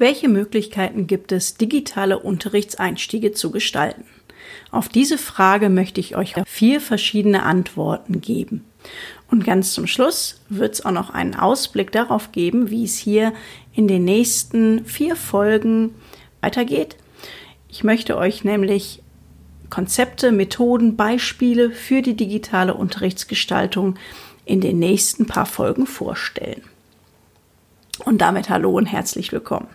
Welche Möglichkeiten gibt es, digitale Unterrichtseinstiege zu gestalten? Auf diese Frage möchte ich euch vier verschiedene Antworten geben. Und ganz zum Schluss wird es auch noch einen Ausblick darauf geben, wie es hier in den nächsten vier Folgen weitergeht. Ich möchte euch nämlich Konzepte, Methoden, Beispiele für die digitale Unterrichtsgestaltung in den nächsten paar Folgen vorstellen. Und damit hallo und herzlich willkommen.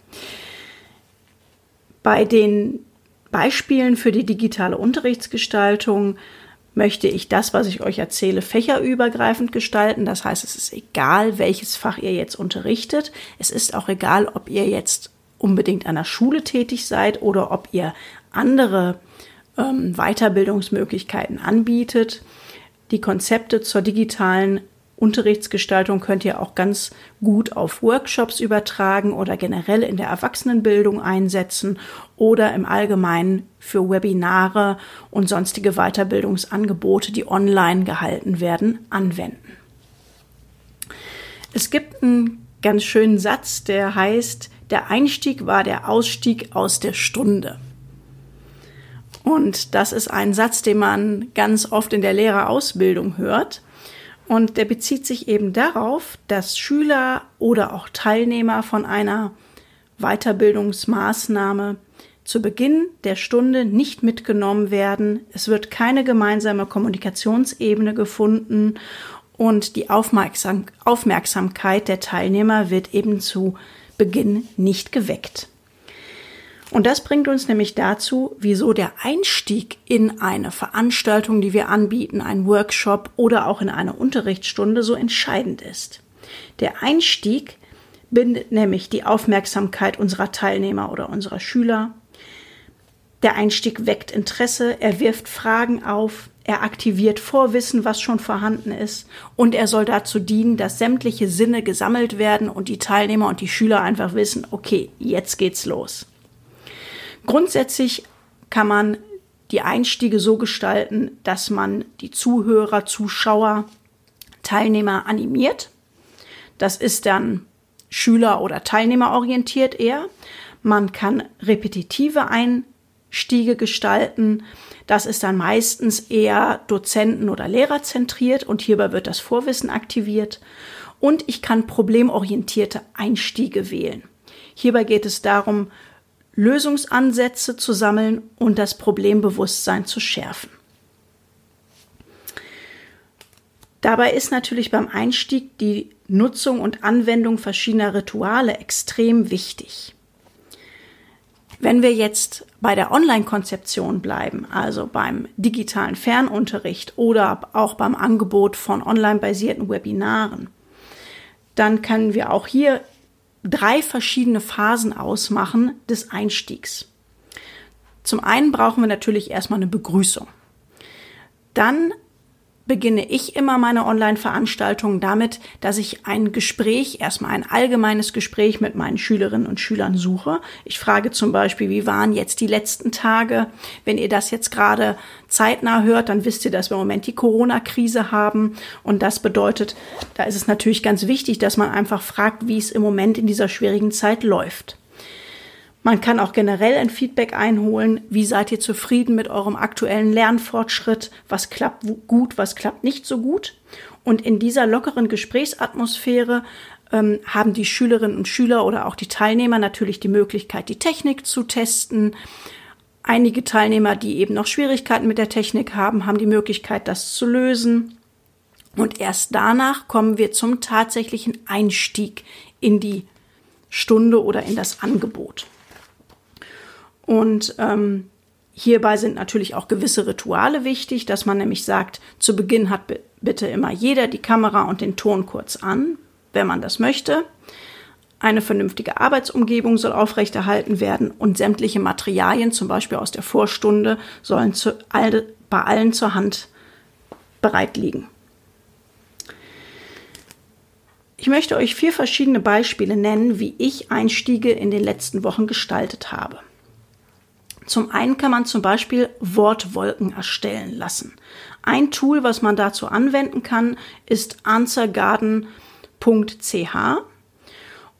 Bei den Beispielen für die digitale Unterrichtsgestaltung möchte ich das, was ich euch erzähle, fächerübergreifend gestalten. Das heißt, es ist egal, welches Fach ihr jetzt unterrichtet. Es ist auch egal, ob ihr jetzt unbedingt an der Schule tätig seid oder ob ihr andere ähm, Weiterbildungsmöglichkeiten anbietet. Die Konzepte zur digitalen Unterrichtsgestaltung könnt ihr auch ganz gut auf Workshops übertragen oder generell in der Erwachsenenbildung einsetzen oder im Allgemeinen für Webinare und sonstige Weiterbildungsangebote, die online gehalten werden, anwenden. Es gibt einen ganz schönen Satz, der heißt, der Einstieg war der Ausstieg aus der Stunde. Und das ist ein Satz, den man ganz oft in der Lehrerausbildung hört. Und der bezieht sich eben darauf, dass Schüler oder auch Teilnehmer von einer Weiterbildungsmaßnahme zu Beginn der Stunde nicht mitgenommen werden. Es wird keine gemeinsame Kommunikationsebene gefunden und die Aufmerksam Aufmerksamkeit der Teilnehmer wird eben zu Beginn nicht geweckt. Und das bringt uns nämlich dazu, wieso der Einstieg in eine Veranstaltung, die wir anbieten, ein Workshop oder auch in eine Unterrichtsstunde so entscheidend ist. Der Einstieg bindet nämlich die Aufmerksamkeit unserer Teilnehmer oder unserer Schüler. Der Einstieg weckt Interesse, er wirft Fragen auf, er aktiviert Vorwissen, was schon vorhanden ist, und er soll dazu dienen, dass sämtliche Sinne gesammelt werden und die Teilnehmer und die Schüler einfach wissen, okay, jetzt geht's los. Grundsätzlich kann man die Einstiege so gestalten, dass man die Zuhörer, Zuschauer, Teilnehmer animiert. Das ist dann Schüler- oder Teilnehmerorientiert eher. Man kann repetitive Einstiege gestalten. Das ist dann meistens eher Dozenten- oder Lehrerzentriert und hierbei wird das Vorwissen aktiviert. Und ich kann problemorientierte Einstiege wählen. Hierbei geht es darum, Lösungsansätze zu sammeln und das Problembewusstsein zu schärfen. Dabei ist natürlich beim Einstieg die Nutzung und Anwendung verschiedener Rituale extrem wichtig. Wenn wir jetzt bei der Online-Konzeption bleiben, also beim digitalen Fernunterricht oder auch beim Angebot von online-basierten Webinaren, dann können wir auch hier drei verschiedene Phasen ausmachen des Einstiegs. Zum einen brauchen wir natürlich erstmal eine Begrüßung. Dann beginne ich immer meine Online-Veranstaltungen damit, dass ich ein Gespräch, erstmal ein allgemeines Gespräch mit meinen Schülerinnen und Schülern suche. Ich frage zum Beispiel, wie waren jetzt die letzten Tage? Wenn ihr das jetzt gerade zeitnah hört, dann wisst ihr, dass wir im Moment die Corona-Krise haben. Und das bedeutet, da ist es natürlich ganz wichtig, dass man einfach fragt, wie es im Moment in dieser schwierigen Zeit läuft. Man kann auch generell ein Feedback einholen. Wie seid ihr zufrieden mit eurem aktuellen Lernfortschritt? Was klappt gut, was klappt nicht so gut? Und in dieser lockeren Gesprächsatmosphäre ähm, haben die Schülerinnen und Schüler oder auch die Teilnehmer natürlich die Möglichkeit, die Technik zu testen. Einige Teilnehmer, die eben noch Schwierigkeiten mit der Technik haben, haben die Möglichkeit, das zu lösen. Und erst danach kommen wir zum tatsächlichen Einstieg in die Stunde oder in das Angebot. Und ähm, hierbei sind natürlich auch gewisse Rituale wichtig, dass man nämlich sagt, zu Beginn hat bitte immer jeder die Kamera und den Ton kurz an, wenn man das möchte. Eine vernünftige Arbeitsumgebung soll aufrechterhalten werden und sämtliche Materialien, zum Beispiel aus der Vorstunde, sollen zu, all, bei allen zur Hand bereit liegen. Ich möchte euch vier verschiedene Beispiele nennen, wie ich Einstiege in den letzten Wochen gestaltet habe. Zum einen kann man zum Beispiel Wortwolken erstellen lassen. Ein Tool, was man dazu anwenden kann, ist answergarden.ch.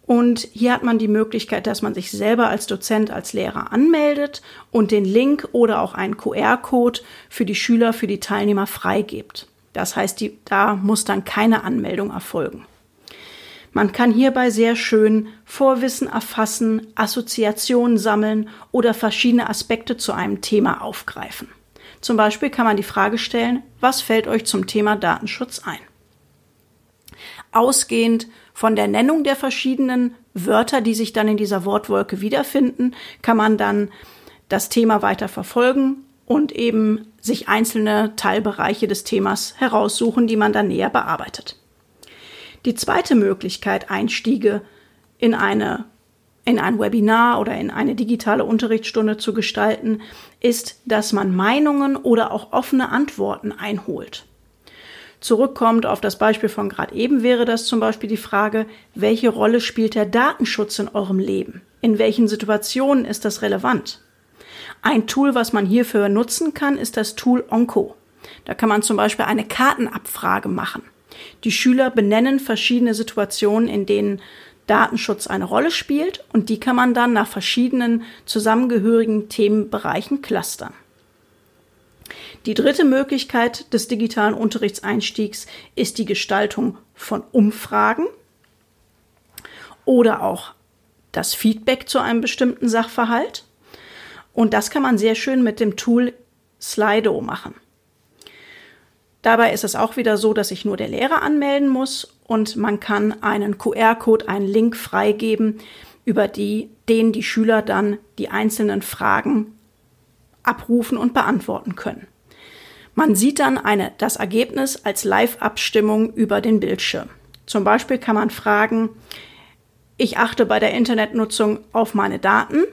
Und hier hat man die Möglichkeit, dass man sich selber als Dozent, als Lehrer anmeldet und den Link oder auch einen QR-Code für die Schüler, für die Teilnehmer freigibt. Das heißt, die, da muss dann keine Anmeldung erfolgen. Man kann hierbei sehr schön Vorwissen erfassen, Assoziationen sammeln oder verschiedene Aspekte zu einem Thema aufgreifen. Zum Beispiel kann man die Frage stellen, was fällt euch zum Thema Datenschutz ein? Ausgehend von der Nennung der verschiedenen Wörter, die sich dann in dieser Wortwolke wiederfinden, kann man dann das Thema weiter verfolgen und eben sich einzelne Teilbereiche des Themas heraussuchen, die man dann näher bearbeitet. Die zweite Möglichkeit, Einstiege in eine in ein Webinar oder in eine digitale Unterrichtsstunde zu gestalten, ist, dass man Meinungen oder auch offene Antworten einholt zurückkommt auf das Beispiel von gerade eben, wäre das zum Beispiel die Frage, welche Rolle spielt der Datenschutz in eurem Leben? In welchen Situationen ist das relevant? Ein Tool, was man hierfür nutzen kann, ist das Tool Onco. Da kann man zum Beispiel eine Kartenabfrage machen. Die Schüler benennen verschiedene Situationen, in denen Datenschutz eine Rolle spielt und die kann man dann nach verschiedenen zusammengehörigen Themenbereichen clustern. Die dritte Möglichkeit des digitalen Unterrichtseinstiegs ist die Gestaltung von Umfragen oder auch das Feedback zu einem bestimmten Sachverhalt. Und das kann man sehr schön mit dem Tool Slido machen. Dabei ist es auch wieder so, dass sich nur der Lehrer anmelden muss und man kann einen QR-Code, einen Link freigeben, über die, den die Schüler dann die einzelnen Fragen abrufen und beantworten können. Man sieht dann eine, das Ergebnis als Live-Abstimmung über den Bildschirm. Zum Beispiel kann man fragen, ich achte bei der Internetnutzung auf meine Daten.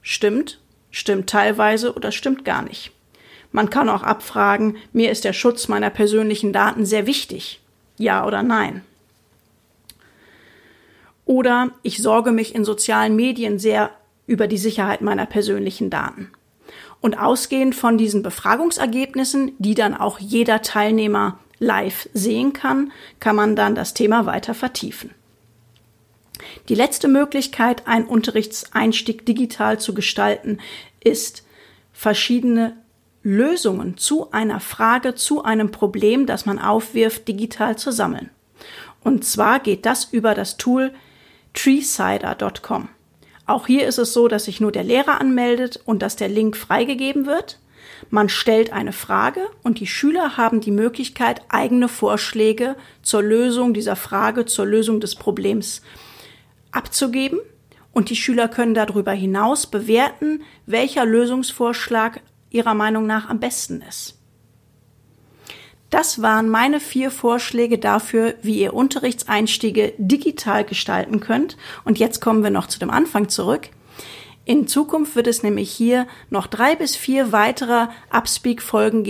Stimmt, stimmt teilweise oder stimmt gar nicht. Man kann auch abfragen, mir ist der Schutz meiner persönlichen Daten sehr wichtig. Ja oder nein. Oder ich sorge mich in sozialen Medien sehr über die Sicherheit meiner persönlichen Daten. Und ausgehend von diesen Befragungsergebnissen, die dann auch jeder Teilnehmer live sehen kann, kann man dann das Thema weiter vertiefen. Die letzte Möglichkeit, einen Unterrichtseinstieg digital zu gestalten, ist verschiedene Lösungen zu einer Frage, zu einem Problem, das man aufwirft, digital zu sammeln. Und zwar geht das über das Tool treesider.com. Auch hier ist es so, dass sich nur der Lehrer anmeldet und dass der Link freigegeben wird. Man stellt eine Frage und die Schüler haben die Möglichkeit, eigene Vorschläge zur Lösung dieser Frage, zur Lösung des Problems abzugeben. Und die Schüler können darüber hinaus bewerten, welcher Lösungsvorschlag ihrer Meinung nach am besten ist. Das waren meine vier Vorschläge dafür, wie ihr Unterrichtseinstiege digital gestalten könnt. Und jetzt kommen wir noch zu dem Anfang zurück. In Zukunft wird es nämlich hier noch drei bis vier weitere Upspeak-Folgen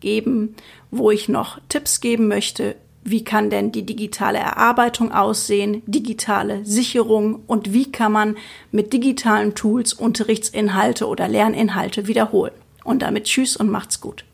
geben, wo ich noch Tipps geben möchte, wie kann denn die digitale Erarbeitung aussehen, digitale Sicherung und wie kann man mit digitalen Tools Unterrichtsinhalte oder Lerninhalte wiederholen. Und damit tschüss und macht's gut.